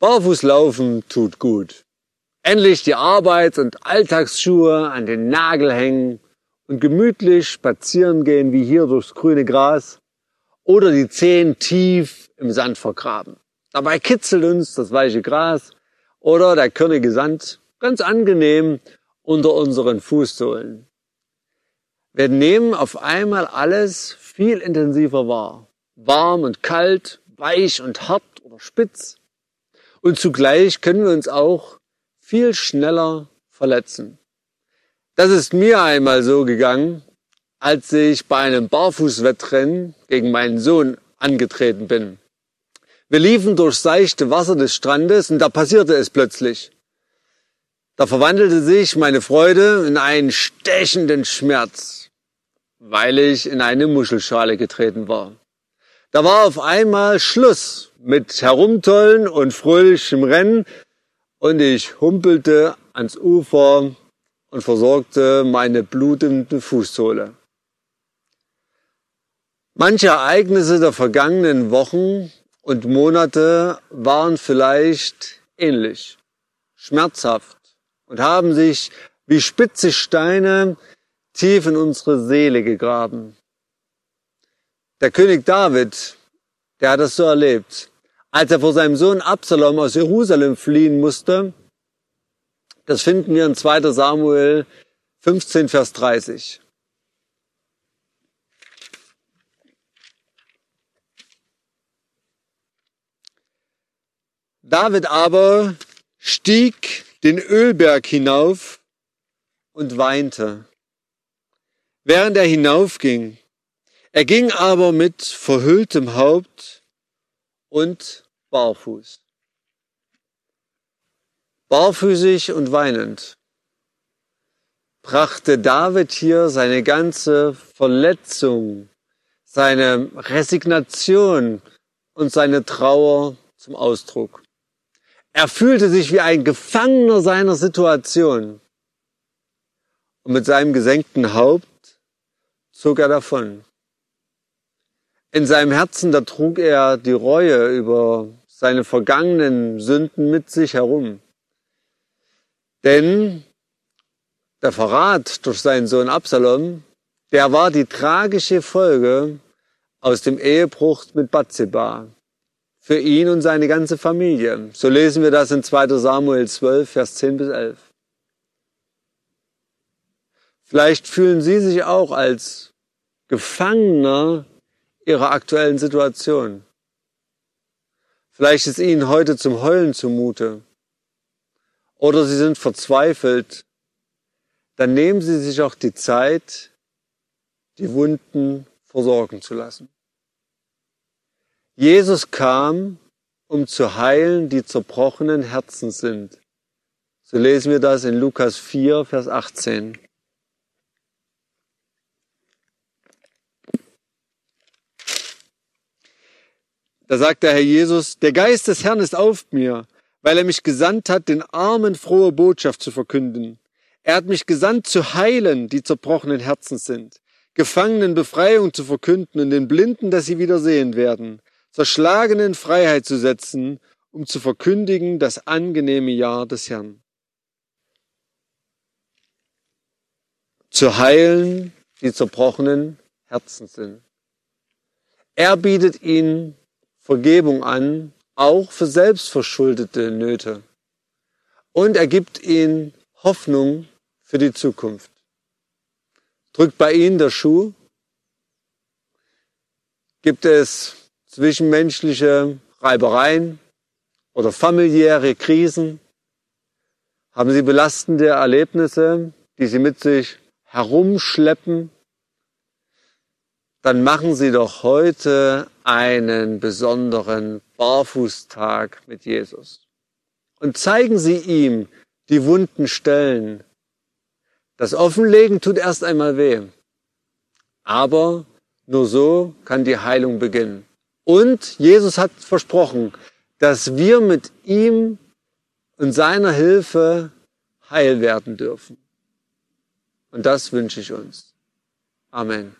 Barfußlaufen tut gut. Endlich die Arbeits- und Alltagsschuhe an den Nagel hängen und gemütlich spazieren gehen wie hier durchs grüne Gras oder die Zehen tief im Sand vergraben. Dabei kitzelt uns das weiche Gras oder der körnige Sand ganz angenehm unter unseren Fußsohlen. Wir nehmen auf einmal alles viel intensiver wahr. Warm und kalt, weich und hart oder spitz. Und zugleich können wir uns auch viel schneller verletzen. Das ist mir einmal so gegangen, als ich bei einem Barfußwettrennen gegen meinen Sohn angetreten bin. Wir liefen durchs seichte Wasser des Strandes und da passierte es plötzlich. Da verwandelte sich meine Freude in einen stechenden Schmerz, weil ich in eine Muschelschale getreten war. Da war auf einmal Schluss mit Herumtollen und fröhlichem Rennen und ich humpelte ans Ufer und versorgte meine blutende Fußsohle. Manche Ereignisse der vergangenen Wochen und Monate waren vielleicht ähnlich, schmerzhaft und haben sich wie spitze Steine tief in unsere Seele gegraben. Der König David, der hat das so erlebt. Als er vor seinem Sohn Absalom aus Jerusalem fliehen musste, das finden wir in 2 Samuel 15, Vers 30. David aber stieg den Ölberg hinauf und weinte, während er hinaufging. Er ging aber mit verhülltem Haupt und barfuß. Barfüßig und weinend brachte David hier seine ganze Verletzung, seine Resignation und seine Trauer zum Ausdruck. Er fühlte sich wie ein Gefangener seiner Situation. Und mit seinem gesenkten Haupt zog er davon. In seinem Herzen, da trug er die Reue über seine vergangenen Sünden mit sich herum. Denn der Verrat durch seinen Sohn Absalom, der war die tragische Folge aus dem Ehebruch mit Bathseba für ihn und seine ganze Familie. So lesen wir das in 2 Samuel 12, Vers 10 bis 11. Vielleicht fühlen Sie sich auch als Gefangener Ihrer aktuellen Situation. Vielleicht ist Ihnen heute zum Heulen zumute. Oder Sie sind verzweifelt. Dann nehmen Sie sich auch die Zeit, die Wunden versorgen zu lassen. Jesus kam, um zu heilen, die zerbrochenen Herzen sind. So lesen wir das in Lukas 4, Vers 18. Da sagt der Herr Jesus, der Geist des Herrn ist auf mir, weil er mich gesandt hat, den Armen frohe Botschaft zu verkünden. Er hat mich gesandt zu heilen, die zerbrochenen Herzen sind, Gefangenen Befreiung zu verkünden und den Blinden, dass sie wieder sehen werden, Zerschlagenen Freiheit zu setzen, um zu verkündigen das angenehme Jahr des Herrn. Zu heilen, die zerbrochenen Herzen sind. Er bietet ihnen Vergebung an, auch für selbstverschuldete Nöte. Und er gibt ihnen Hoffnung für die Zukunft. Drückt bei ihnen der Schuh? Gibt es zwischenmenschliche Reibereien oder familiäre Krisen? Haben Sie belastende Erlebnisse, die Sie mit sich herumschleppen? Dann machen Sie doch heute einen besonderen Barfußtag mit Jesus. Und zeigen Sie ihm die wunden Stellen. Das Offenlegen tut erst einmal weh. Aber nur so kann die Heilung beginnen. Und Jesus hat versprochen, dass wir mit ihm und seiner Hilfe heil werden dürfen. Und das wünsche ich uns. Amen.